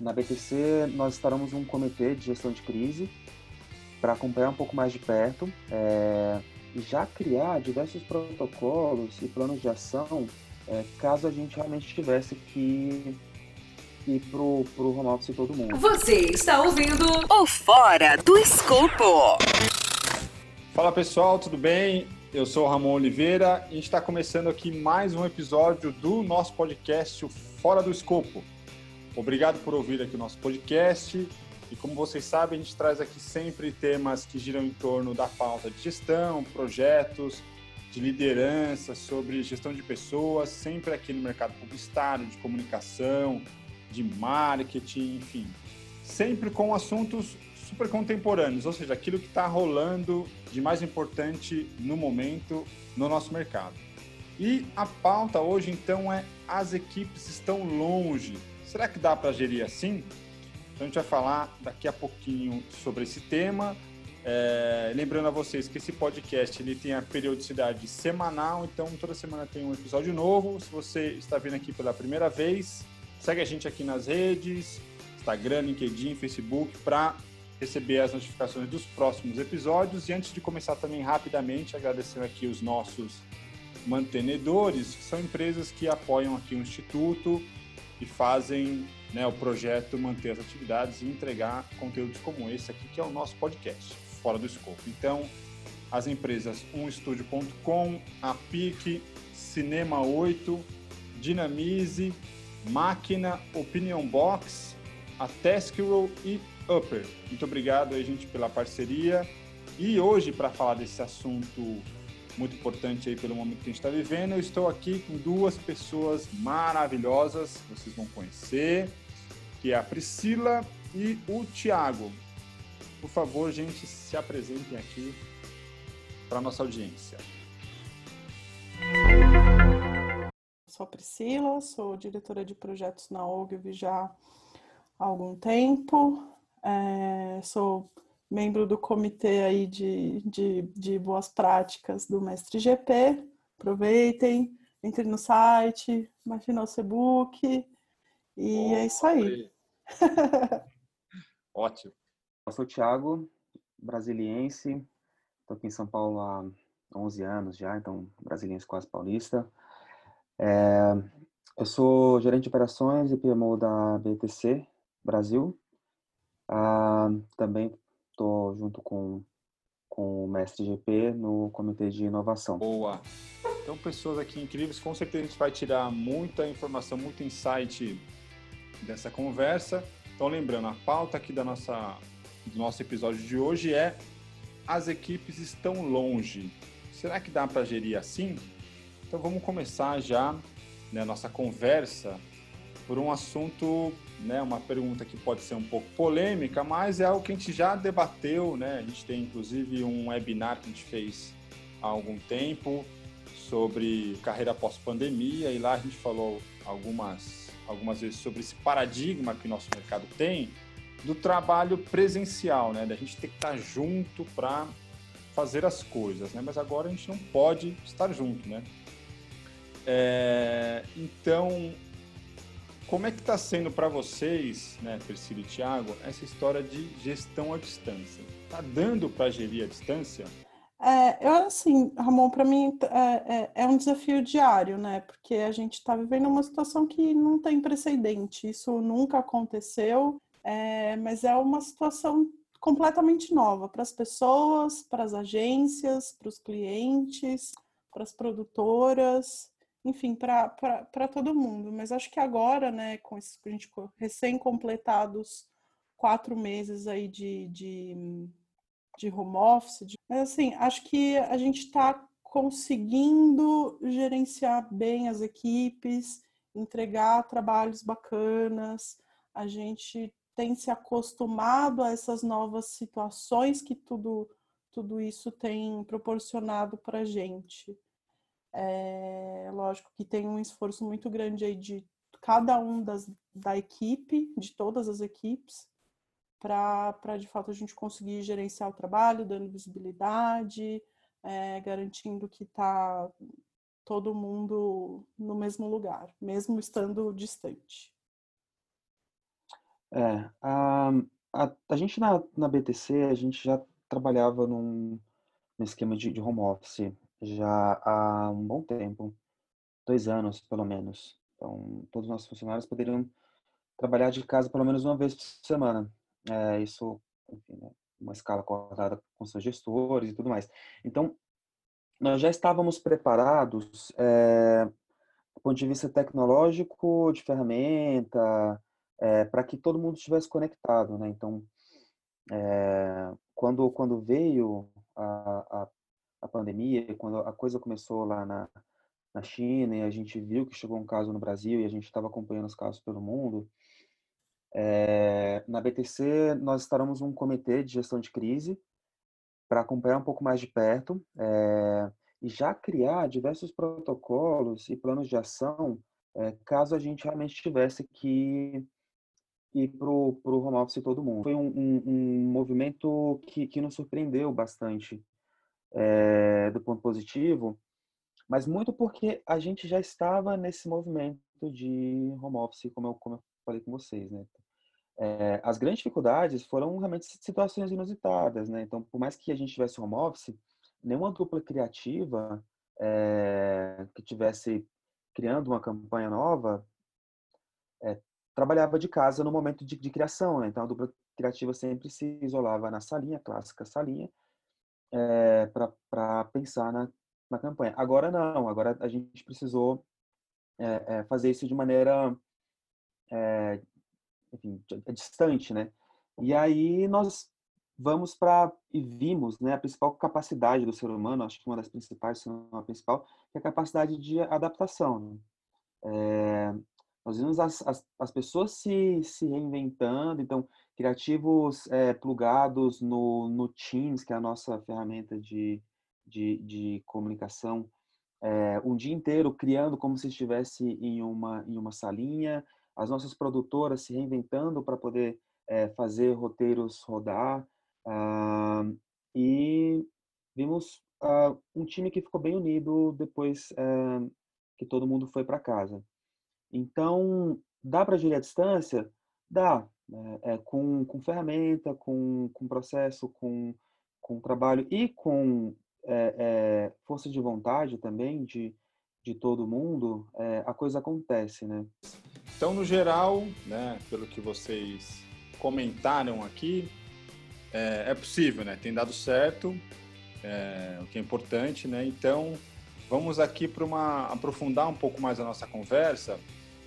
na BTC, nós estaremos um comitê de gestão de crise para acompanhar um pouco mais de perto é, e já criar diversos protocolos e planos de ação é, caso a gente realmente tivesse que ir pro, pro home office todo mundo. Você está ouvindo o Fora do Escopo. Fala pessoal, tudo bem? Eu sou o Ramon Oliveira e a gente está começando aqui mais um episódio do nosso podcast o Fora do Escopo. Obrigado por ouvir aqui o nosso podcast. E como vocês sabem, a gente traz aqui sempre temas que giram em torno da pauta de gestão, projetos, de liderança, sobre gestão de pessoas, sempre aqui no mercado publicitário, de comunicação, de marketing, enfim. Sempre com assuntos super contemporâneos, ou seja, aquilo que está rolando de mais importante no momento no nosso mercado. E a pauta hoje, então, é as equipes estão longe. Será que dá para gerir assim? Então a gente vai falar daqui a pouquinho sobre esse tema. É, lembrando a vocês que esse podcast ele tem a periodicidade semanal, então toda semana tem um episódio novo. Se você está vindo aqui pela primeira vez, segue a gente aqui nas redes, Instagram, LinkedIn, Facebook, para receber as notificações dos próximos episódios. E antes de começar também rapidamente, agradecendo aqui os nossos mantenedores, que são empresas que apoiam aqui o Instituto e fazem né, o projeto manter as atividades e entregar conteúdos como esse aqui, que é o nosso podcast, fora do escopo. Então, as empresas 1studio.com, a PIC, Cinema 8, Dinamize, Máquina, Opinion Box, a Taskroll e Upper. Muito obrigado aí, gente, pela parceria. E hoje, para falar desse assunto muito importante aí pelo momento que a gente está vivendo, eu estou aqui com duas pessoas maravilhosas, vocês vão conhecer que é a Priscila e o Tiago. Por favor, gente, se apresentem aqui para nossa audiência. Sou a Priscila, sou diretora de projetos na OGV já há algum tempo. É, sou membro do comitê aí de, de, de boas práticas do Mestre GP. Aproveitem, entrem no site, baixem nosso e-book. E oh, é isso aí. Ótimo. Eu sou o Thiago, brasiliense. Estou aqui em São Paulo há 11 anos já, então brasiliense quase paulista. É, eu sou gerente de operações e PMO da BTC Brasil. Ah, também estou junto com, com o mestre GP no comitê de inovação. Boa! Então, pessoas aqui incríveis, com certeza a gente vai tirar muita informação, muito insight dessa conversa. Então, lembrando, a pauta aqui da nossa, do nosso episódio de hoje é as equipes estão longe. Será que dá para gerir assim? Então, vamos começar já né, nossa conversa por um assunto, né, uma pergunta que pode ser um pouco polêmica, mas é algo que a gente já debateu, né? A gente tem inclusive um webinar que a gente fez há algum tempo sobre carreira pós-pandemia e lá a gente falou algumas algumas vezes sobre esse paradigma que o nosso mercado tem do trabalho presencial, né? Da gente ter que estar junto para fazer as coisas, né? Mas agora a gente não pode estar junto, né? É, então, como é que está sendo para vocês, né, Priscila e Thiago, essa história de gestão à distância? Está dando para gerir à distância? É, eu, assim, Ramon, para mim é, é, é, um desafio diário, né? Porque a gente está vivendo uma situação que não tem precedente, isso nunca aconteceu, é, mas é uma situação completamente nova para as pessoas, para as agências, para os clientes, para as produtoras, enfim, para todo mundo. Mas acho que agora, né, com isso, a gente recém-completados quatro meses aí de, de de home office. De... Mas assim, acho que a gente está conseguindo gerenciar bem as equipes, entregar trabalhos bacanas, a gente tem se acostumado a essas novas situações que tudo, tudo isso tem proporcionado para a gente. É, lógico que tem um esforço muito grande aí de cada um das, da equipe, de todas as equipes, para de fato a gente conseguir gerenciar o trabalho, dando visibilidade, é, garantindo que está todo mundo no mesmo lugar, mesmo estando distante. É, a, a, a gente na, na BTC, a gente já trabalhava num, num esquema de, de home office já há um bom tempo, dois anos pelo menos. Então, todos os nossos funcionários poderiam trabalhar de casa pelo menos uma vez por semana. É, isso, enfim, né, uma escala acordada com seus gestores e tudo mais. Então, nós já estávamos preparados é, do ponto de vista tecnológico, de ferramenta, é, para que todo mundo estivesse conectado, né? Então, é, quando quando veio a, a, a, pandemia, quando a coisa começou lá na, na China e a gente viu que chegou um caso no Brasil e a gente estava acompanhando os casos pelo mundo, é, na BTC nós instalamos um comitê de gestão de crise para acompanhar um pouco mais de perto é, e já criar diversos protocolos e planos de ação é, caso a gente realmente tivesse que ir para o home office todo mundo. Foi um, um, um movimento que, que nos surpreendeu bastante é, do ponto positivo, mas muito porque a gente já estava nesse movimento de home office, como eu, como eu falei com vocês, né? É, as grandes dificuldades foram realmente situações inusitadas, né? Então, por mais que a gente tivesse home office, nenhuma dupla criativa é, que tivesse criando uma campanha nova é, trabalhava de casa no momento de, de criação, né? Então, a dupla criativa sempre se isolava na salinha, clássica salinha, é, para pensar na, na campanha. Agora não, agora a gente precisou é, é, fazer isso de maneira é, enfim, distante, né? E aí nós vamos para e vimos, né, a principal capacidade do ser humano, acho que uma das principais, se não a principal, que é a capacidade de adaptação. Né? Nós vimos as, as, as, pessoas se, se reinventando, então, criativos é, plugados no, no Teams, que é a nossa ferramenta de, de, de comunicação, é, um dia inteiro criando como se estivesse em uma, em uma salinha, as nossas produtoras se reinventando para poder é, fazer roteiros rodar. Uh, e vimos uh, um time que ficou bem unido depois que todo mundo foi para casa. Então, dá para gerir à distância? Dá. Né? É, com, com ferramenta, com, com processo, com, com trabalho e com é, é, força de vontade também de, de todo mundo, a coisa acontece, né? Então, no geral, né, pelo que vocês comentaram aqui, é, é possível, né? Tem dado certo, é, o que é importante, né? Então, vamos aqui para uma aprofundar um pouco mais a nossa conversa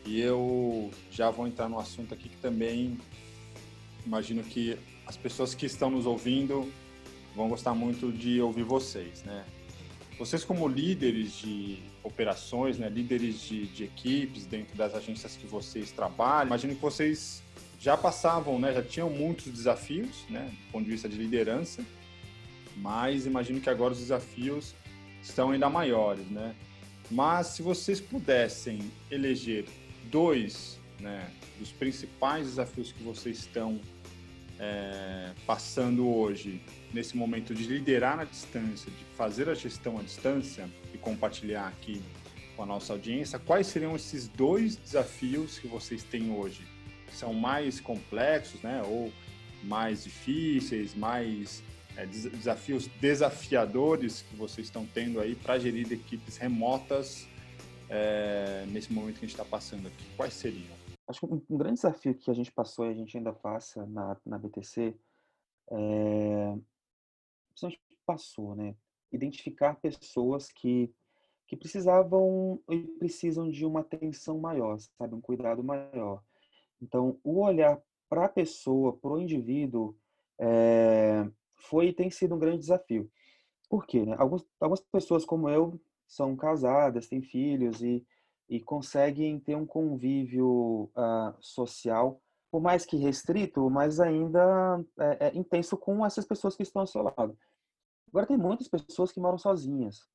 e eu já vou entrar no assunto aqui que também imagino que as pessoas que estão nos ouvindo vão gostar muito de ouvir vocês, né? Vocês como líderes de operações, né, líderes de, de, equipes dentro das agências que vocês trabalham. Imagino que vocês já passavam, né, já tinham muitos desafios, né, do ponto de vista de liderança, mas imagino que agora os desafios estão ainda maiores, né? Mas se vocês pudessem eleger dois, né, dos principais desafios que vocês estão é, passando hoje, nesse momento de liderar na distância, de fazer a gestão à distância e compartilhar aqui com a nossa audiência, quais seriam esses dois desafios que vocês têm hoje? São mais complexos, né? Ou mais difíceis, mais é, desafios desafiadores que vocês estão tendo aí para gerir equipes remotas é, nesse momento que a gente está passando aqui? Quais seriam? Acho que um, grande desafio que a gente passou e a gente ainda passa na, na BTC é, principalmente passou, né? Identificar pessoas que, que precisavam e precisam de uma atenção maior, sabe? Um cuidado maior. Então, o olhar para a pessoa, para o indivíduo, é, foi e tem sido um grande desafio. Por quê? Né? Alguns, algumas pessoas como eu são casadas, têm filhos e, e conseguem ter um convívio uh, social por mais que restrito, mas ainda é, é, intenso com essas pessoas que estão ao seu lado. Agora, tem muitas pessoas que moram sozinhas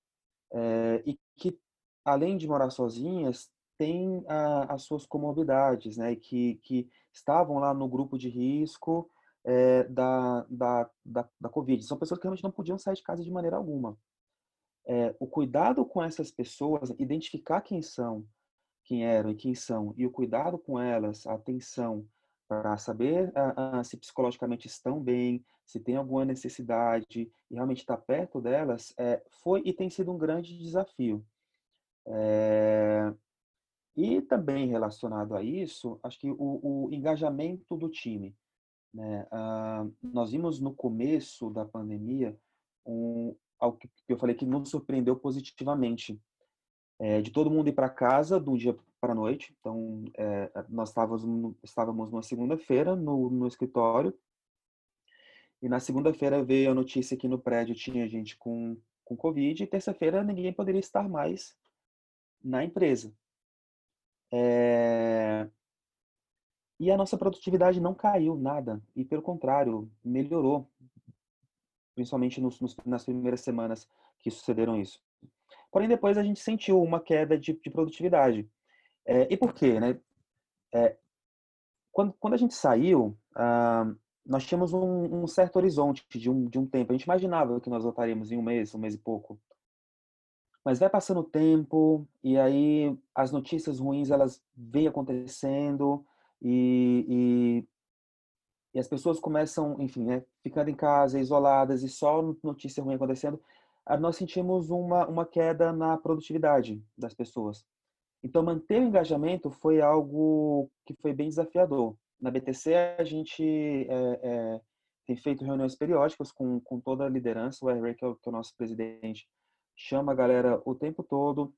é, e que, além de morar sozinhas, têm a, as suas comorbidades, né? E que, que estavam lá no grupo de risco é, da, da, da, da Covid. São pessoas que realmente não podiam sair de casa de maneira alguma. É, o cuidado com essas pessoas, identificar quem são, quem eram e quem são, e o cuidado com elas, a atenção, para saber uh, uh, se psicologicamente estão bem, se tem alguma necessidade e realmente estar tá perto delas, é, foi e tem sido um grande desafio. É, e também relacionado a isso, acho que o, o engajamento do time. Né? Uh, nós vimos no começo da pandemia um, algo que eu falei que nos surpreendeu positivamente. É, de todo mundo ir para casa do dia para a noite. Então, é, nós estávamos, estávamos numa segunda-feira no, no escritório e na segunda-feira veio a notícia que no prédio tinha gente com, com Covid e terça-feira ninguém poderia estar mais na empresa. É... E a nossa produtividade não caiu nada, e pelo contrário, melhorou, principalmente nos, nos, nas primeiras semanas que sucederam isso. Porém, depois a gente sentiu uma queda de, de produtividade. É, e por quê? Né? É, quando, quando a gente saiu, ah, nós tínhamos um, um, certo horizonte de um, de um tempo. A gente imaginava que nós voltaríamos em um mês, um mês e pouco. Mas vai passando o tempo e aí as notícias ruins elas vêm acontecendo e, e, as pessoas começam, enfim, né, ficando em casa, isoladas e só notícia ruim acontecendo. Nós sentimos uma, uma queda na produtividade das pessoas. Então, manter o engajamento foi algo que foi bem desafiador. Na BTC, a gente é, é, tem feito reuniões periódicas com, com toda a liderança. O R. que, é o, que é o nosso presidente, chama a galera o tempo todo,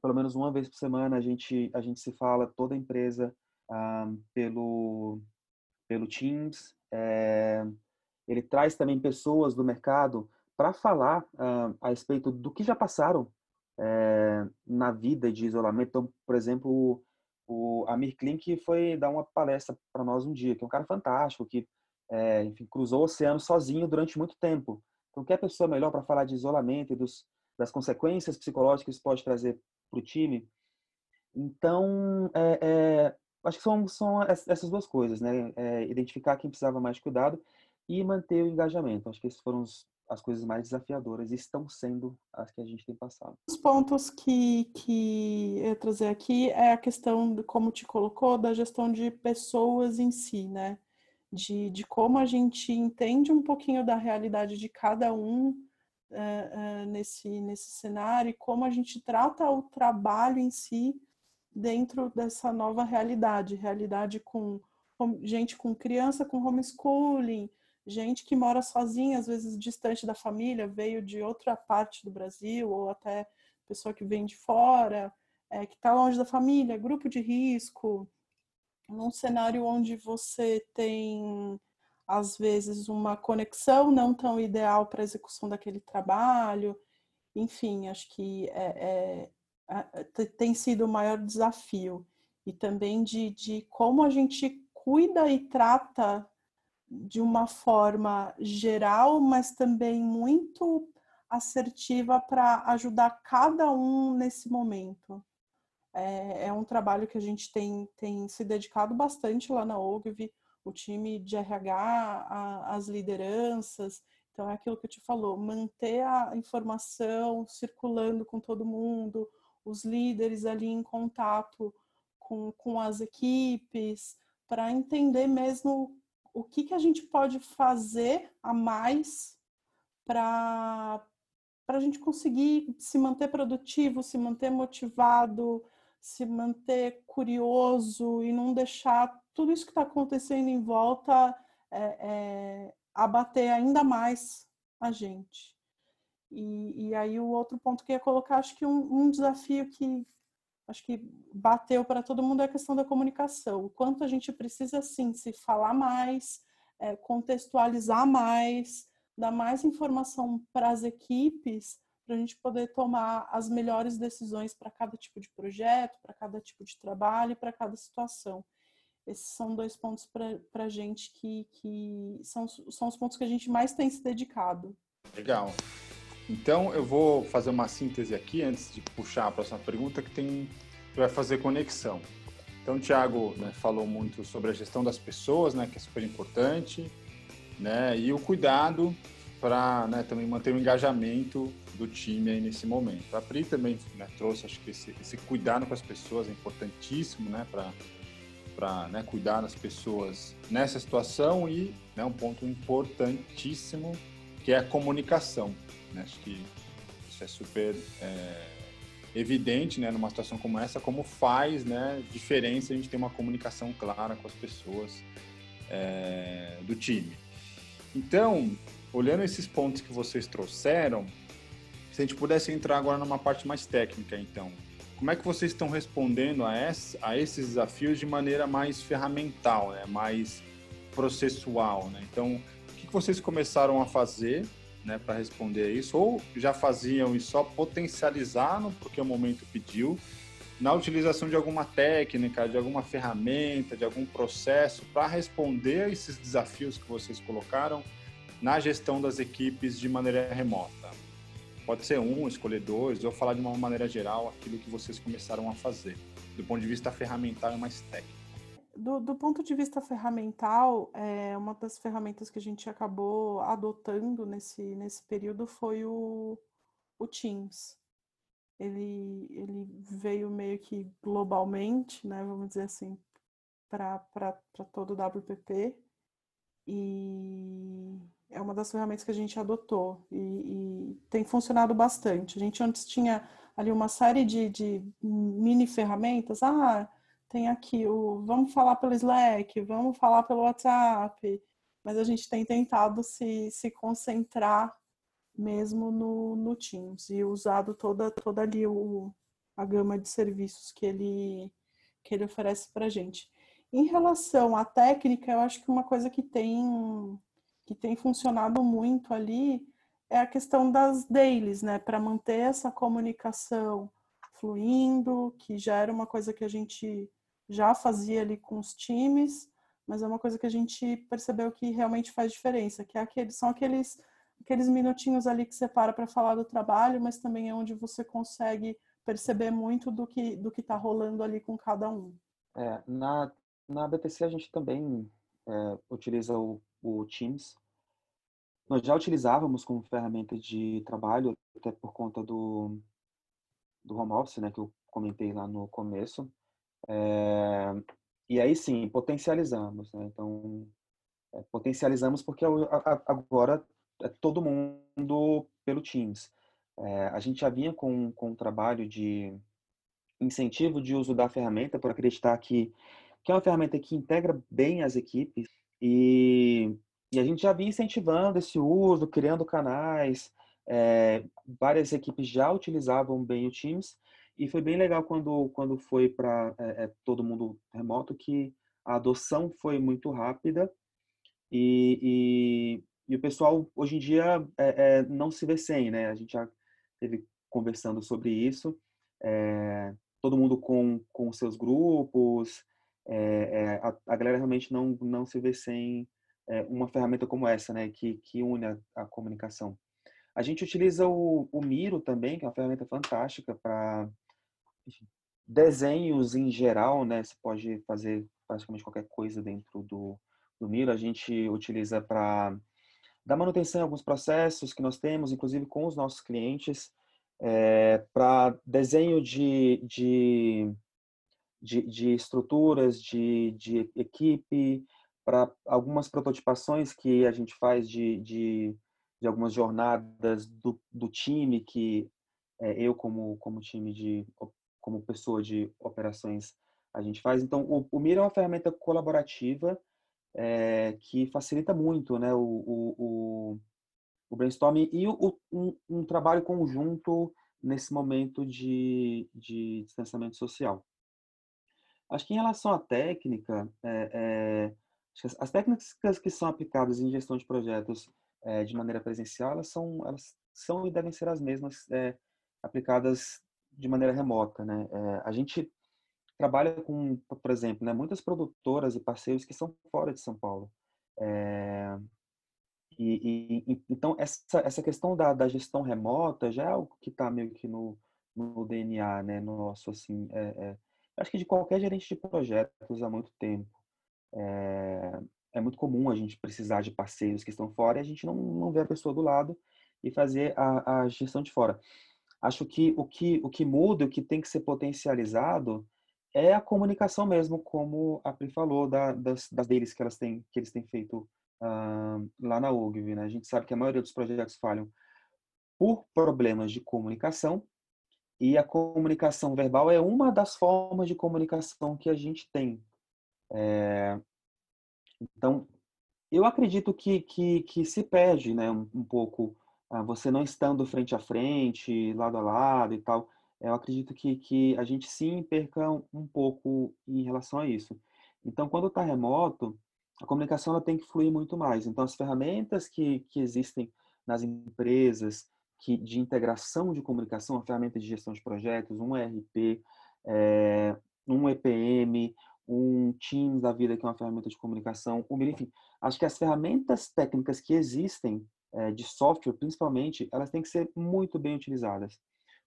pelo menos uma vez por semana a gente a gente se fala toda a empresa ah, pelo pelo Teams. É, ele traz também pessoas do mercado para falar ah, a respeito do que já passaram é, na vida de isolamento. Então, por exemplo, o Amir Klink foi dar uma palestra para nós um dia, que é um cara fantástico, que é, enfim, cruzou o oceano sozinho durante muito tempo. Então, que é pessoa melhor para falar de isolamento e dos, das consequências psicológicas que isso pode trazer para o time? Então, é, é, acho que são, são essas duas coisas, né? É, identificar quem precisava mais de cuidado e manter o engajamento. Acho que esses foram os, as coisas mais desafiadoras e estão sendo as que a gente tem passado. Os pontos que, que eu trazer aqui é a questão, de, como te colocou, da gestão de pessoas em si, né? De, de como a gente entende um pouquinho da realidade de cada um uh, uh, nesse, nesse cenário e como a gente trata o trabalho em si dentro dessa nova realidade realidade com, gente com criança com homeschooling gente que mora sozinha, às vezes distante da família, veio de outra parte do Brasil, ou até pessoa que vem de fora, é, que está longe da família, grupo de risco, num cenário onde você tem, às vezes, uma conexão não tão ideal para a execução daquele trabalho. Enfim, acho que é, é, tem sido o maior desafio. E também de, de como a gente cuida e trata de uma forma geral, mas também muito assertiva para ajudar cada um nesse momento. É, é, um trabalho que a gente tem, tem se dedicado bastante lá na OGV, o time de RH, a, as lideranças. Então, é aquilo que eu te falou, manter a informação circulando com todo mundo, os líderes ali em contato com, com as equipes, para entender mesmo o que, que a gente pode fazer a mais para a gente conseguir se manter produtivo, se manter motivado, se manter curioso e não deixar tudo isso que está acontecendo em volta é, é, abater ainda mais a gente. E, e, aí o outro ponto que eu ia colocar, acho que um, um desafio que acho que bateu para todo mundo é a questão da comunicação. O quanto a gente precisa, sim, se falar mais, é, contextualizar mais, dar mais informação para as equipes, para a gente poder tomar as melhores decisões para cada tipo de projeto, para cada tipo de trabalho, para cada situação. Esses são dois pontos para a gente que, que são, são os pontos que a gente mais tem se dedicado. Legal. Então, eu vou fazer uma síntese aqui antes de puxar a próxima pergunta, que tem que vai fazer conexão. Então, o Thiago né, falou muito sobre a gestão das pessoas, né, que é super importante, né, e o cuidado para né, também manter o engajamento do time aí nesse momento. A Pri também né, trouxe, acho que esse, esse, cuidado com as pessoas é importantíssimo, né, para né, cuidar das pessoas nessa situação e né, um ponto importantíssimo que é a comunicação. Né? Acho que isso é super é, evidente né, numa situação como essa, como faz né, diferença a gente ter uma comunicação clara com as pessoas é, do time. Então, olhando esses pontos que vocês trouxeram, se a gente pudesse entrar agora numa parte mais técnica, então, como é que vocês estão respondendo a, esse, a esses desafios de maneira mais ferramental, né? mais processual? Né? Então, o que vocês começaram a fazer né, para responder a isso? Ou já faziam e só potencializaram porque o momento pediu? Na utilização de alguma técnica, de alguma ferramenta, de algum processo para responder a esses desafios que vocês colocaram na gestão das equipes de maneira remota? Pode ser um, escolher dois, ou falar de uma maneira geral aquilo que vocês começaram a fazer, do ponto de vista ferramental e mais técnico. Do, do, ponto de vista ferramental, é, uma das ferramentas que a gente acabou adotando nesse, nesse período foi o, o Teams. Ele, ele veio meio que globalmente, né, vamos dizer assim, para todo o WPP. E é uma das ferramentas que a gente adotou e, e, tem funcionado bastante. A gente antes tinha ali uma série de, de, mini ferramentas. Ah, tem aqui o vamos falar pelo Slack, vamos falar pelo WhatsApp, mas a gente tem tentado se, se concentrar mesmo no, no Teams e usado toda, toda ali o, a gama de serviços que ele, que ele oferece para a gente. Em relação à técnica, eu acho que uma coisa que tem que tem funcionado muito ali é a questão das dailies, né, para manter essa comunicação fluindo, que já era uma coisa que a gente já fazia ali com os times, mas é uma coisa que a gente percebeu que realmente faz diferença, que é são aqueles aqueles minutinhos ali que você para para falar do trabalho, mas também é onde você consegue perceber muito do que do que está rolando ali com cada um. É, na na BTC a gente também é, utiliza o, o Teams nós já utilizávamos como ferramenta de trabalho, até por conta do, do home office, né, que eu comentei lá no começo. É, e aí sim, potencializamos. Né? Então, é, potencializamos porque agora é todo mundo pelo Teams. É, a gente já vinha com, com um trabalho de incentivo de uso da ferramenta, por acreditar que, que é uma ferramenta que integra bem as equipes e e a gente já vinha incentivando esse uso, criando canais. É, várias equipes já utilizavam bem o Teams e foi bem legal quando quando foi para é, é, todo mundo remoto que a adoção foi muito rápida e, e, e o pessoal hoje em dia é, não se vê sem, né? A gente já teve conversando sobre isso. todo mundo com com seus grupos, a, a galera realmente não não se vê sem é, uma ferramenta como essa, né, que, que une a, a comunicação. A gente utiliza o, o, Miro também, que é uma ferramenta fantástica para desenhos em geral, né? Você pode fazer praticamente qualquer coisa dentro do, do Miro. A gente utiliza para dar manutenção em alguns processos que nós temos, inclusive com os nossos clientes, é, para desenho de, de, de, de, estruturas, de, de equipe, para algumas prototipações que a gente faz de, de, de algumas jornadas do, do time que é, eu como como time de como pessoa de operações a gente faz. Então o, o Mira é uma ferramenta colaborativa é, que facilita muito né o, o, o, o brainstorming e o, um, um trabalho conjunto nesse momento de, de distanciamento social. Acho que em relação à técnica é, é as técnicas que são aplicadas em gestão de projetos é, de maneira presencial, elas são, elas são e devem ser as mesmas é, aplicadas de maneira remota, né? É, a gente trabalha com, por exemplo, né, muitas produtoras e parceiros que são fora de São Paulo. E, e, então essa essa questão da, da gestão remota já é algo que está meio que no, no DNA, né? Nosso assim, acho que de qualquer gerente de projetos há muito tempo é, é, muito comum a gente precisar de parceiros que estão fora e a gente não, não vê a pessoa do lado e fazer a, a gestão de fora. Acho que o que o que muda, o que tem que ser potencializado é a comunicação mesmo, como a Pri falou, da, das, das deles que, elas têm, que eles têm feito uh, lá na UGV. Né? A gente sabe que a maioria dos projetos falham por problemas de comunicação, e a comunicação verbal é uma das formas de comunicação que a gente tem. É, então, eu acredito que, que, que se perde né, um, um pouco, você não estando frente a frente, lado a lado e tal, eu acredito que, que a gente sim perca um pouco em relação a isso. Então, quando está remoto, a comunicação ela tem que fluir muito mais. Então, as ferramentas que, que existem nas empresas que, de integração de comunicação, a ferramenta de gestão de projetos, um ERP, é, um EPM, um Teams da vida, que é uma ferramenta de comunicação, enfim, acho que as ferramentas técnicas que existem, é, de software principalmente, elas têm que ser muito bem utilizadas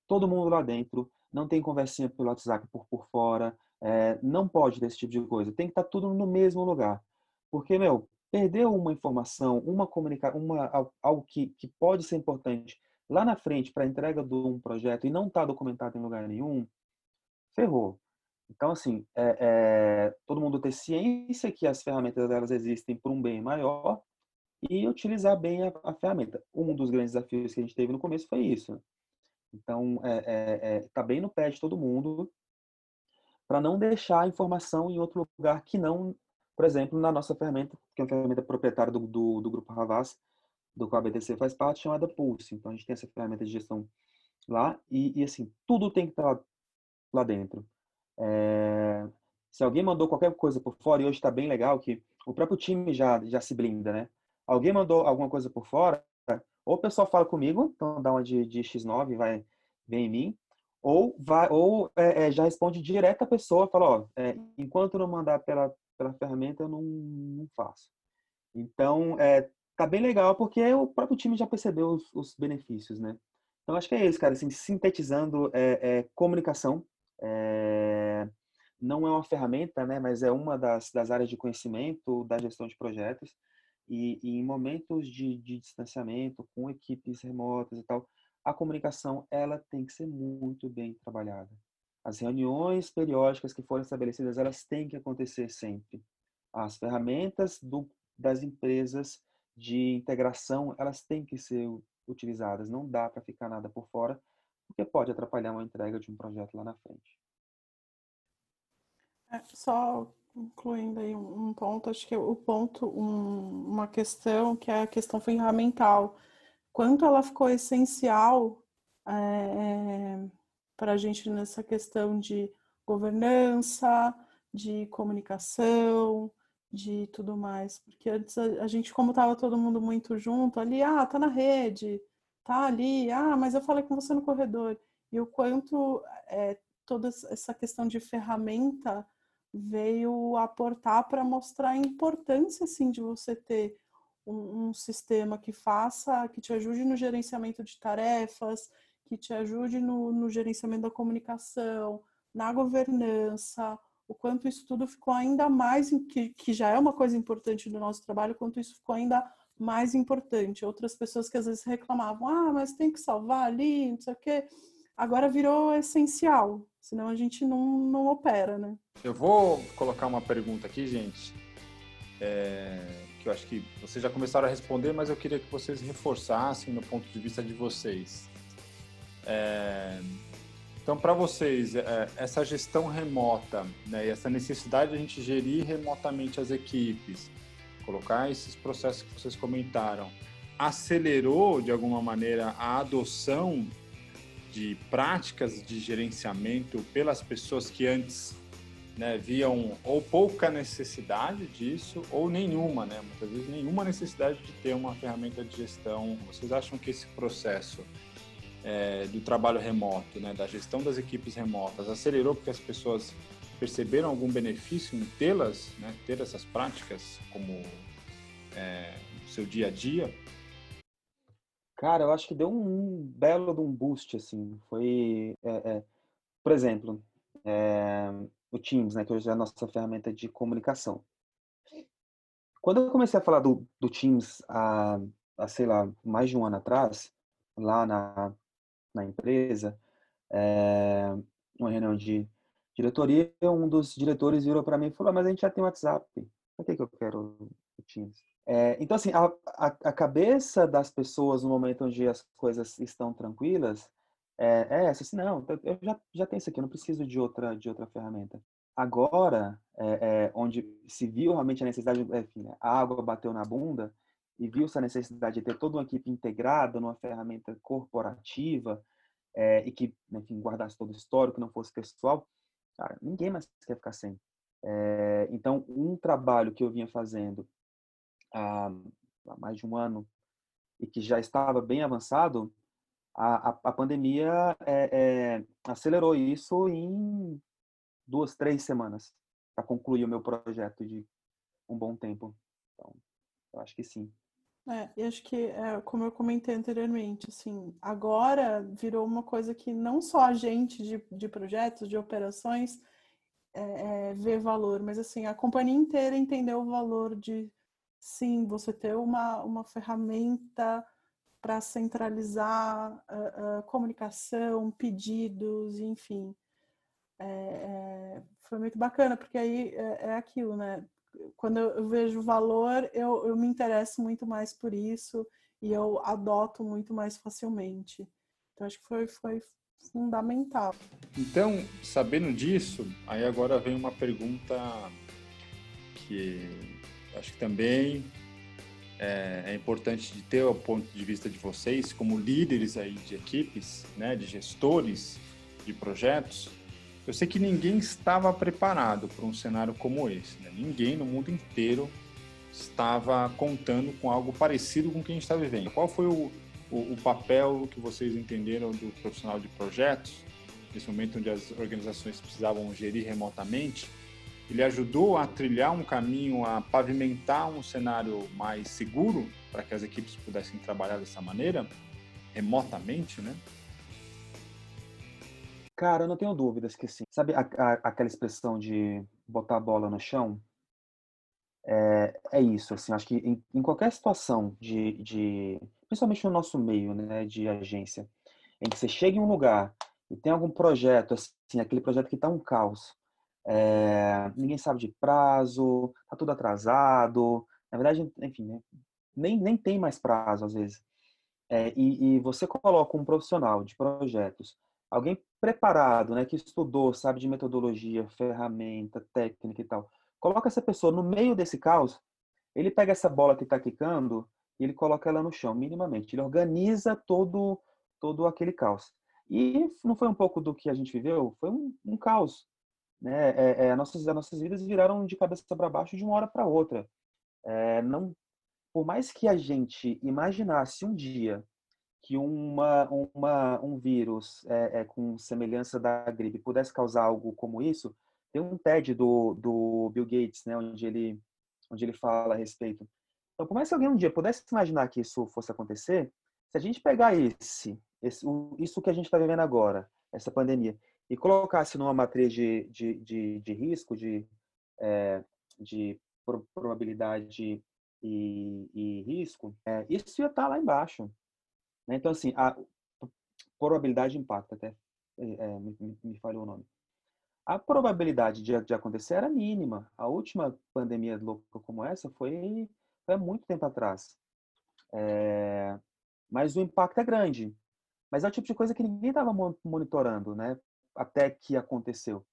todo mundo lá dentro, não tem conversinha pelo WhatsApp por, por fora, é, não pode ter esse tipo de coisa, tem que estar tá tudo no mesmo lugar. Porque, meu, perdeu uma informação, uma comunicação, uma, algo que, que pode ser importante lá na frente para a entrega de um projeto e não está documentado em lugar nenhum, ferrou. Então, assim, é, é, todo mundo ter ciência que as ferramentas delas existem por um bem maior e utilizar bem a, a ferramenta. Um dos grandes desafios que a gente teve no começo foi isso. Então, é, é, é, tá bem no pé de todo mundo para não deixar a informação em outro lugar que não, por exemplo, na nossa ferramenta, que é uma ferramenta proprietária do, do, do grupo Havas, do qual a BTC faz parte, chamada Pulse. Então, a gente tem essa ferramenta de gestão lá e, e assim, tudo tem que estar lá, lá dentro. É, se alguém mandou qualquer coisa por fora, e hoje está bem legal que o próprio time já, já se blinda, né? Alguém mandou alguma coisa por fora, ou o pessoal fala comigo, então dá uma de, de X9 vai vem em mim, ou vai ou é, é, já responde direto à pessoa, fala, ó, é, enquanto não mandar pela, pela ferramenta eu não, não faço. Então, é, tá bem legal porque o próprio time já percebeu os, os benefícios, né? Então, acho que é isso, cara, assim, sintetizando, é, é comunicação, é, não é uma ferramenta, né, mas é uma das, das áreas de conhecimento da gestão de projetos, e, e em momentos de, de distanciamento, com equipes remotas e tal, a comunicação ela tem que ser muito bem trabalhada. As reuniões periódicas que foram estabelecidas, elas têm que acontecer sempre. As ferramentas do, das empresas de integração, elas têm que ser utilizadas. Não dá para ficar nada por fora, porque pode atrapalhar uma entrega de um projeto lá na frente. É, só incluindo aí um ponto, acho que o ponto, um, uma questão que é a questão ferramental, quanto ela ficou essencial é, para a gente nessa questão de governança, de comunicação, de tudo mais, porque antes a, a gente, como estava todo mundo muito junto, ali, ah, tá na rede, tá ali, ah, mas eu falei com você no corredor, e o quanto é, toda essa questão de ferramenta veio aportar para mostrar a importância assim de você ter um, um, sistema que faça, que te ajude no gerenciamento de tarefas, que te ajude no, no gerenciamento da comunicação, na governança, o quanto isso tudo ficou ainda mais, que, que já é uma coisa importante do nosso trabalho, quanto isso ficou ainda mais importante. Outras pessoas que às vezes reclamavam, ah, mas tem que salvar ali, não sei o quê agora virou essencial, senão a gente não, não opera, né? Eu vou colocar uma pergunta aqui, gente, é, que eu acho que vocês já começaram a responder, mas eu queria que vocês reforçassem no ponto de vista de vocês. É, então, para vocês, é, essa gestão remota né, e essa necessidade de a gente gerir remotamente as equipes, colocar esses processos que vocês comentaram, acelerou de alguma maneira a adoção de práticas de gerenciamento pelas pessoas que antes né, viam ou pouca necessidade disso ou nenhuma, né? Muitas vezes nenhuma necessidade de ter uma ferramenta de gestão. Vocês acham que esse processo é, do trabalho remoto, né, da gestão das equipes remotas, acelerou porque as pessoas perceberam algum benefício em tê-las, né, ter essas práticas como é, seu dia a dia? Cara, eu acho que deu um, belo de um boost, assim. Foi, é, é, por exemplo, é, o Teams, né, que hoje é a nossa ferramenta de comunicação. Quando eu comecei a falar do, do Teams há, há, sei lá, mais de um ano atrás, lá na, na empresa, é, uma reunião de, diretoria, um dos diretores virou para mim e falou: ah, Mas a gente já tem WhatsApp, por que, que eu quero o Teams? É, então, assim, a, a, a, cabeça das pessoas no momento onde as coisas estão tranquilas é, é essa, assim, não, eu já, já tenho isso aqui, eu não preciso de outra, de outra ferramenta. Agora, é, é, onde se viu realmente a necessidade, enfim, né, a água bateu na bunda e viu essa necessidade de ter toda uma equipe integrada numa ferramenta corporativa é, e que, enfim, guardasse todo o histórico, não fosse pessoal, cara, ninguém mais quer ficar sem. É, então, um trabalho que eu vinha fazendo há, mais de um ano e que já estava bem avançado, a, a, a pandemia é, acelerou isso em duas, três semanas para concluir o meu projeto de um bom tempo. Então, eu acho que sim. É, acho que, é, como eu comentei anteriormente, assim, agora virou uma coisa que não só a gente de, de projetos, de operações, é, é, vê valor, mas assim, a companhia inteira entendeu o valor de, sim, você ter uma, uma ferramenta para centralizar a, a, comunicação, pedidos, enfim. É, é, foi muito bacana, porque aí é, é aquilo, né? Quando eu vejo valor, eu, eu me interesso muito mais por isso e eu adoto muito mais facilmente. Então, acho que foi, foi fundamental. Então, sabendo disso, aí agora vem uma pergunta que acho que também é, é, importante de ter o ponto de vista de vocês como líderes aí de equipes, né, de gestores de projetos. Eu sei que ninguém estava preparado para um cenário como esse. Né? Ninguém no mundo inteiro estava contando com algo parecido com o que a gente está vivendo. Qual foi o, o, o, papel que vocês entenderam do profissional de projetos, nesse momento onde as organizações precisavam gerir remotamente? Ele ajudou a trilhar um caminho, a pavimentar um cenário mais seguro para que as equipes pudessem trabalhar dessa maneira, remotamente, né? Cara, eu não tenho dúvidas que sim. Sabe a, a, aquela expressão de botar a bola no chão? É, é isso, assim, acho que em, em qualquer situação de, de, principalmente no nosso meio, né, de agência, em que você chega em um lugar e tem algum projeto, assim, aquele projeto que está um caos, é, ninguém sabe de prazo, tá tudo atrasado, na verdade, enfim, né, nem, nem tem mais prazo às vezes. É, e, e você coloca um profissional de projetos alguém preparado, né, que estudou, sabe de metodologia, ferramenta, técnica e tal, coloca essa pessoa no meio desse caos, ele pega essa bola que está quicando e ele coloca ela no chão, minimamente. Ele organiza todo, todo aquele caos. E não foi um pouco do que a gente viveu? Foi um, um caos. Né? É, é, nossas, as nossas vidas viraram de cabeça para baixo de uma hora para outra. É, não, por mais que a gente imaginasse um dia que uma, uma, um vírus é, é, com semelhança da gripe pudesse causar algo como isso, tem um TED do, do Bill Gates, né, onde ele, onde ele fala a respeito. Então, por mais que alguém um dia pudesse imaginar que isso fosse acontecer, se a gente pegar esse, esse isso que a gente está vivendo agora, essa pandemia, e colocasse numa matriz de, de, de, de risco, de, é, de probabilidade e, e risco, é, isso ia estar tá lá embaixo. Né? Então, assim, a probabilidade de impacto, até é, me, me falhou o nome. A probabilidade de, de, acontecer era mínima. A última pandemia louca como essa foi, há muito tempo atrás. É, mas o impacto é grande. Mas é o tipo de coisa que ninguém estava monitorando, né? Até que aconteceu.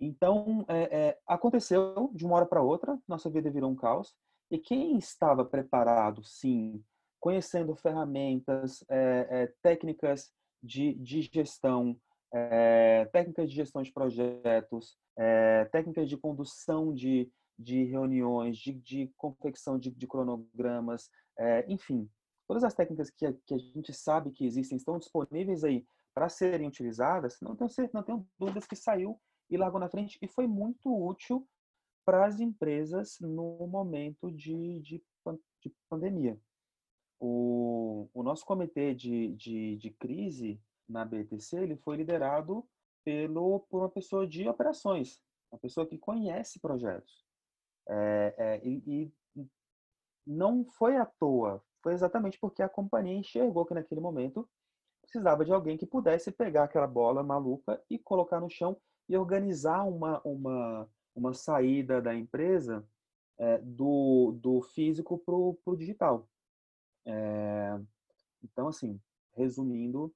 Então, é, é, aconteceu de uma hora para outra, nossa vida virou um caos. E quem estava preparado, sim, conhecendo ferramentas, é, é, técnicas de, de gestão, é, técnicas de gestão de projetos, técnicas de condução de, de reuniões, de, de confecção de, de cronogramas, enfim, todas as técnicas que a, que a gente sabe que existem estão disponíveis aí para serem utilizadas, não tenho, certeza, não tenho dúvidas que saiu e largou na frente e foi muito útil para as empresas no momento de, de, de pandemia. O, o nosso comitê de, de, de crise na BTC ele foi liderado pelo, por uma pessoa de operações, uma pessoa que conhece projetos. É, é, e, e não foi à toa, foi exatamente porque a companhia enxergou que naquele momento precisava de alguém que pudesse pegar aquela bola maluca e colocar no chão e organizar uma, uma, uma saída da empresa é, do, do físico para o digital. É, então, assim, resumindo,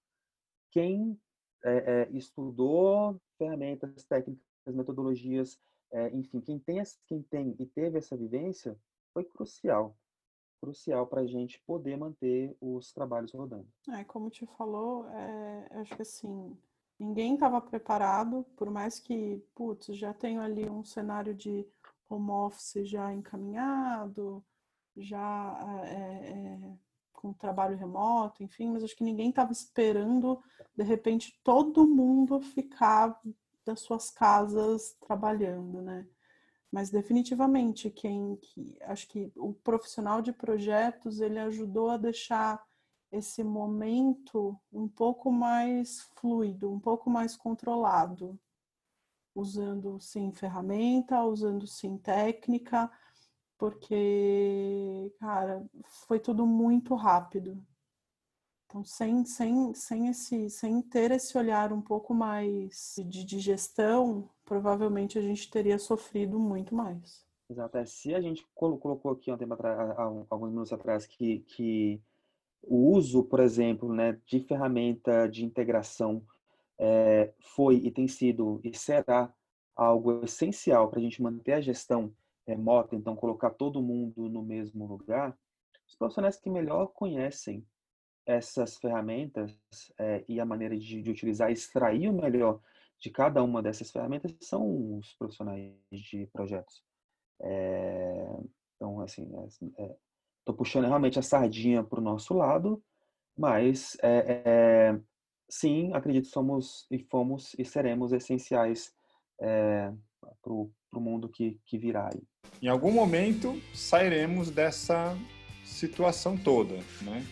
quem é, estudou ferramentas, técnicas, metodologias, enfim, quem tem, quem tem e teve essa vivência foi crucial crucial para a gente poder manter os trabalhos rodando. É, como te falou, é, acho que assim, ninguém estava preparado, por mais que, putz, já tenho ali um cenário de home office já encaminhado, já é, é, com trabalho remoto, enfim, mas acho que ninguém estava esperando, de repente, todo mundo ficar das suas casas trabalhando, né? Mas definitivamente quem que acho que o profissional de projetos ele ajudou a deixar esse momento um pouco mais fluido, um pouco mais controlado, usando sim ferramenta, usando sim técnica, porque, cara, foi tudo muito rápido. Então, sem, sem, sem, esse, sem ter esse olhar um pouco mais de, de gestão, provavelmente a gente teria sofrido muito mais. Exato. É, se a gente colocou aqui um tempo atrás, alguns minutos atrás que, que o uso, por exemplo, né, de ferramenta de integração é, foi e tem sido e será algo essencial para a gente manter a gestão remota, então colocar todo mundo no mesmo lugar, os profissionais que melhor conhecem essas ferramentas é, e a maneira de, de, utilizar, extrair o melhor de cada uma dessas ferramentas são os profissionais de projetos. É, então, assim, estou é, é puxando realmente a sardinha para o nosso lado, mas é, sim, acredito que somos e fomos e seremos essenciais para o mundo que, que virá. Em algum momento sairemos dessa situação toda, né?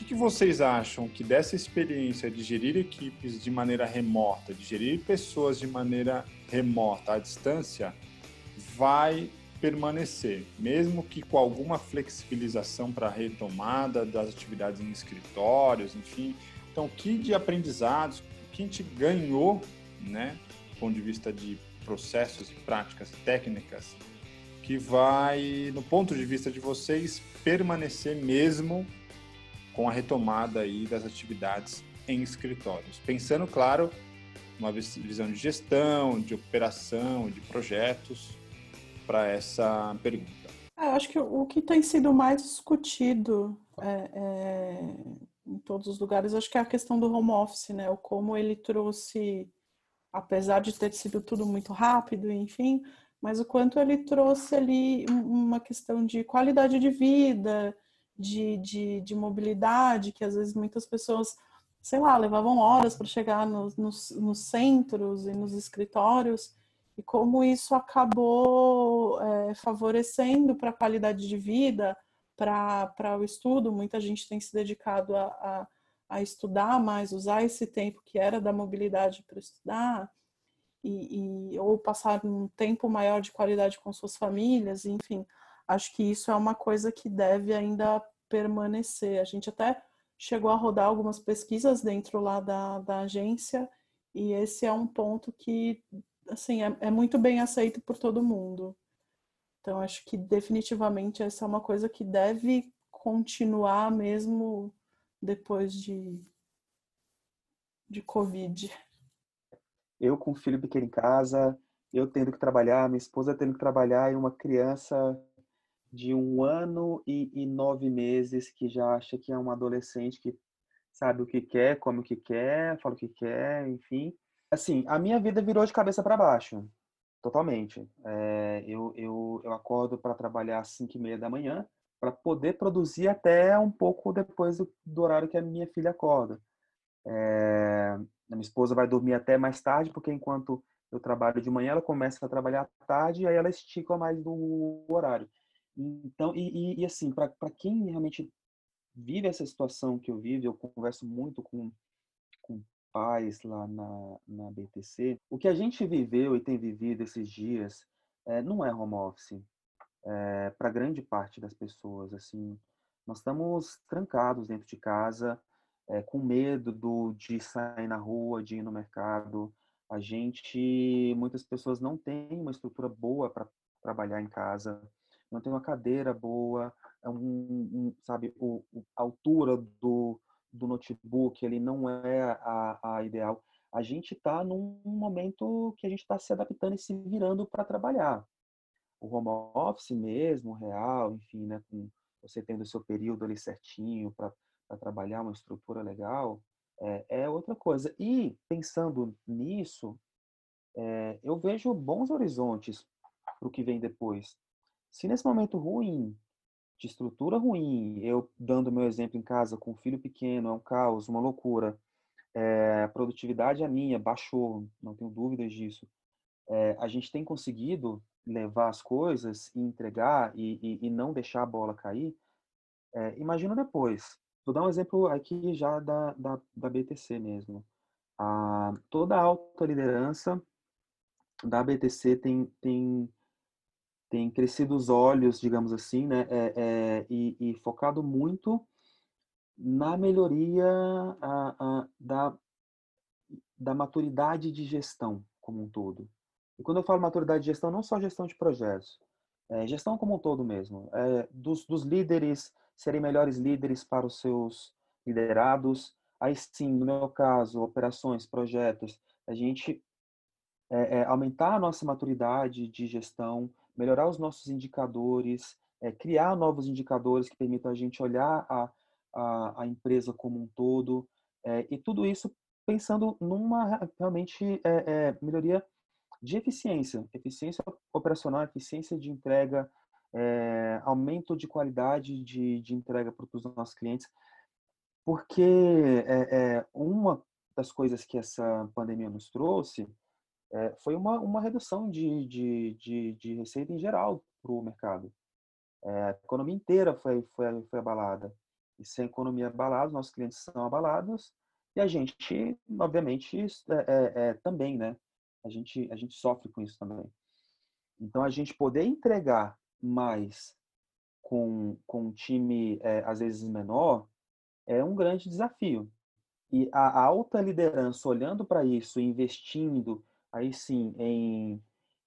Que, que vocês acham que dessa experiência de gerir equipes de maneira remota, de gerir pessoas de maneira remota, à distância, vai permanecer, mesmo que com alguma flexibilização para retomada das atividades em escritórios, enfim. Então, que de aprendizados, que a gente ganhou, né, do ponto de vista de processos e práticas técnicas, que vai, no ponto de vista de vocês, permanecer mesmo com a retomada aí das atividades em escritórios. Pensando, claro, uma visão de gestão, de operação, de projetos para essa pergunta. É, eu acho que o que tem sido mais discutido é, é, em todos os lugares, acho que é a questão do home office, né? O como ele trouxe, apesar de ter sido tudo muito rápido, enfim, mas o quanto ele trouxe ali uma questão de qualidade de vida, de, de, de mobilidade, que às vezes muitas pessoas, sei lá, levavam horas para chegar nos, nos, nos, centros e nos escritórios, e como isso acabou é, favorecendo para a qualidade de vida, para o estudo. Muita gente tem se dedicado a, a, a, estudar mais, usar esse tempo que era da mobilidade para estudar, e, e, ou passar um tempo maior de qualidade com suas famílias, enfim acho que isso é uma coisa que deve ainda permanecer. A gente até chegou a rodar algumas pesquisas dentro lá da, da agência e esse é um ponto que assim é, é muito bem aceito por todo mundo. Então acho que definitivamente essa é uma coisa que deve continuar mesmo depois de de Covid. Eu com o filho pequeno em casa, eu tendo que trabalhar, minha esposa tendo que trabalhar e uma criança de um ano e, e, nove meses que já acha que é um adolescente que sabe o que quer, come o que quer, fala o que quer, enfim. Assim, a minha vida virou de cabeça para baixo, totalmente. É, eu, eu, eu acordo para trabalhar às cinco e meia da manhã para poder produzir até um pouco depois do, do horário que a minha filha acorda. É, a minha esposa vai dormir até mais tarde, porque enquanto eu trabalho de manhã, ela começa a trabalhar à tarde e aí ela estica mais do horário. Então, e, e, e assim, para quem realmente vive essa situação que eu vivo, eu converso muito com, com pais lá na, na BTC, o que a gente viveu e tem vivido esses dias é, não é home office. É, para grande parte das pessoas, assim, nós estamos trancados dentro de casa, é, com medo do, de sair na rua, de ir no mercado, A gente, muitas pessoas não têm uma estrutura boa para trabalhar em casa, não tem uma cadeira boa, é um, um sabe, o, a altura do, do notebook ele não é a, a ideal. A gente está num momento que a gente está se adaptando e se virando para trabalhar. O home office mesmo, real, enfim, né, com você tendo o seu período ali certinho para trabalhar uma estrutura legal, é, é, outra coisa. E pensando nisso, é, eu vejo bons horizontes para o que vem depois. Se nesse momento ruim, de estrutura ruim, eu dando meu exemplo em casa com um filho pequeno, é um caos, uma loucura, é, a produtividade é minha, baixou, não tenho dúvidas disso. É, a gente tem conseguido levar as coisas e entregar e, e, e não deixar a bola cair. É, imagina depois. Vou dar um exemplo aqui já da, da, da BTC mesmo. A, toda a alta liderança da BTC tem, tem tem crescido os olhos, digamos assim, né, é, é, e, e, focado muito na melhoria a, a, da, da maturidade de gestão como um todo. E quando eu falo maturidade de gestão, não só gestão de projetos, é, gestão como um todo mesmo, é, dos, dos líderes serem melhores líderes para os seus liderados, aí sim, no meu caso, operações, projetos, a gente é, é, aumentar a nossa maturidade de gestão, melhorar os nossos indicadores, é, criar novos indicadores que permitam a gente olhar a, a, a empresa como um todo, é, e tudo isso pensando numa realmente é, é, melhoria de eficiência, eficiência operacional, eficiência de entrega, é, aumento de qualidade de, de entrega para os nossos clientes, porque é, uma das coisas que essa pandemia nos trouxe é, foi uma, uma redução de, de, de, de receita em geral para o mercado. É, a economia inteira foi, foi, foi abalada. E se a economia é abalada, nossos clientes são abalados, e a gente, obviamente, é, é, também, né? A gente, a gente sofre com isso também. Então, a gente poder entregar mais com, com um time, às vezes, menor, é um grande desafio. E a alta liderança olhando para isso, investindo aí sim, em,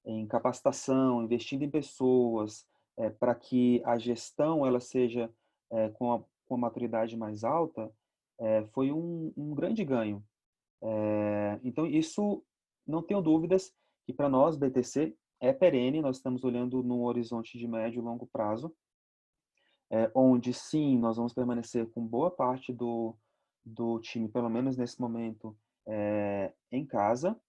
em capacitação, investindo em pessoas, é, para que a gestão ela seja é, com, a, com a maturidade mais alta, é, foi um, um, grande ganho. então, isso, não tenho dúvidas que para nós, BTC, é perene, nós estamos olhando no horizonte de médio e longo prazo, onde sim, nós vamos permanecer com boa parte do, do time, pelo menos nesse momento, em casa,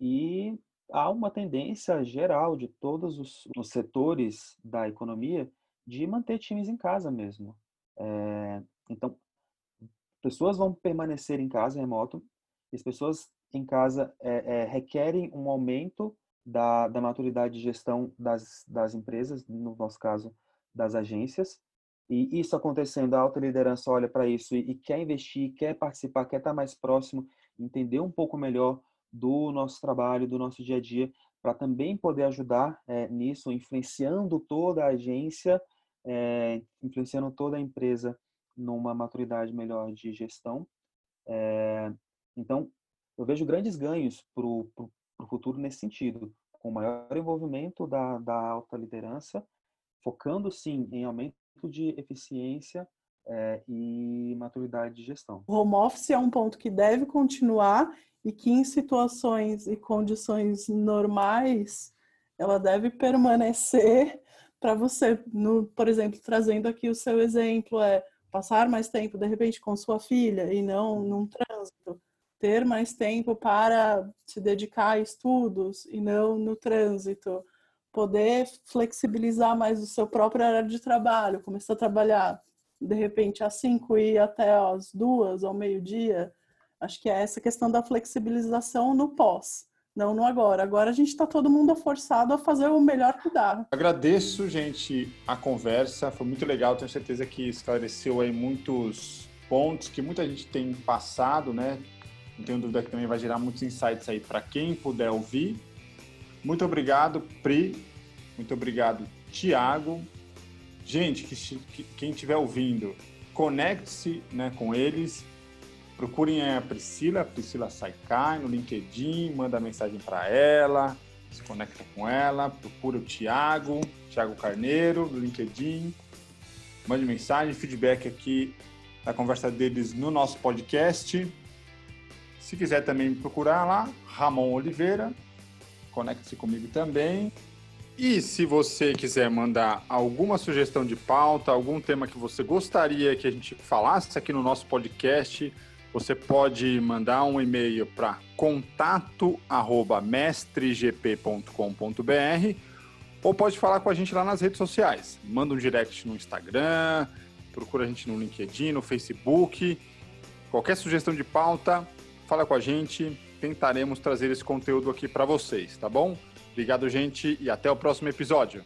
e há uma tendência geral de todos os, os setores da economia de manter times em casa mesmo. É, então, pessoas vão permanecer em casa remoto, e as pessoas em casa é, é, requerem um aumento da, da maturidade de gestão das, das empresas, no nosso caso, das agências. E isso acontecendo, a alta liderança olha para isso e, e, quer investir, quer participar, quer estar mais próximo, entender um pouco melhor do nosso trabalho, do nosso dia a dia, para também poder ajudar é, nisso, influenciando toda a agência, é, influenciando toda a empresa numa maturidade melhor de gestão. É, então, eu vejo grandes ganhos para o futuro nesse sentido, com maior envolvimento da, da alta liderança, focando sim em aumento de eficiência é, e maturidade de gestão. O home office é um ponto que deve continuar e que em situações e condições normais ela deve permanecer para você, no, por exemplo, trazendo aqui o seu exemplo é passar mais tempo de repente com sua filha e não num trânsito, ter mais tempo para se dedicar a estudos e não no trânsito, poder flexibilizar mais o seu próprio horário de trabalho, começar a trabalhar de repente às cinco e até às duas ao meio-dia, Acho que é essa questão da flexibilização no pós, não no agora. Agora a gente está todo mundo forçado a fazer o melhor que dá. Agradeço, gente, a conversa. Foi muito legal. Tenho certeza que esclareceu aí muitos pontos que muita gente tem passado, né? Não tenho dúvida que também vai gerar muitos insights aí para quem puder ouvir. Muito obrigado, Pri. Muito obrigado, Tiago. Gente, que, que, quem estiver ouvindo, conecte-se né, com eles procurem a Priscila, Priscila Saikai, no LinkedIn, manda mensagem para ela, se conecta com ela, procura o Tiago, Tiago Carneiro, no LinkedIn, mande mensagem, feedback aqui da conversa deles no nosso podcast. Se quiser também me procurar lá, Ramon Oliveira, conecte-se comigo também. E se você quiser mandar alguma sugestão de pauta, algum tema que você gostaria que a gente falasse aqui no nosso podcast, você pode mandar um e-mail para contato@mestregp.com.br ou pode falar com a gente lá nas redes sociais. Manda um direct no Instagram, procura a gente no LinkedIn, no Facebook. Qualquer sugestão de pauta, fala com a gente, tentaremos trazer esse conteúdo aqui para vocês, tá bom? Obrigado, gente, e até o próximo episódio.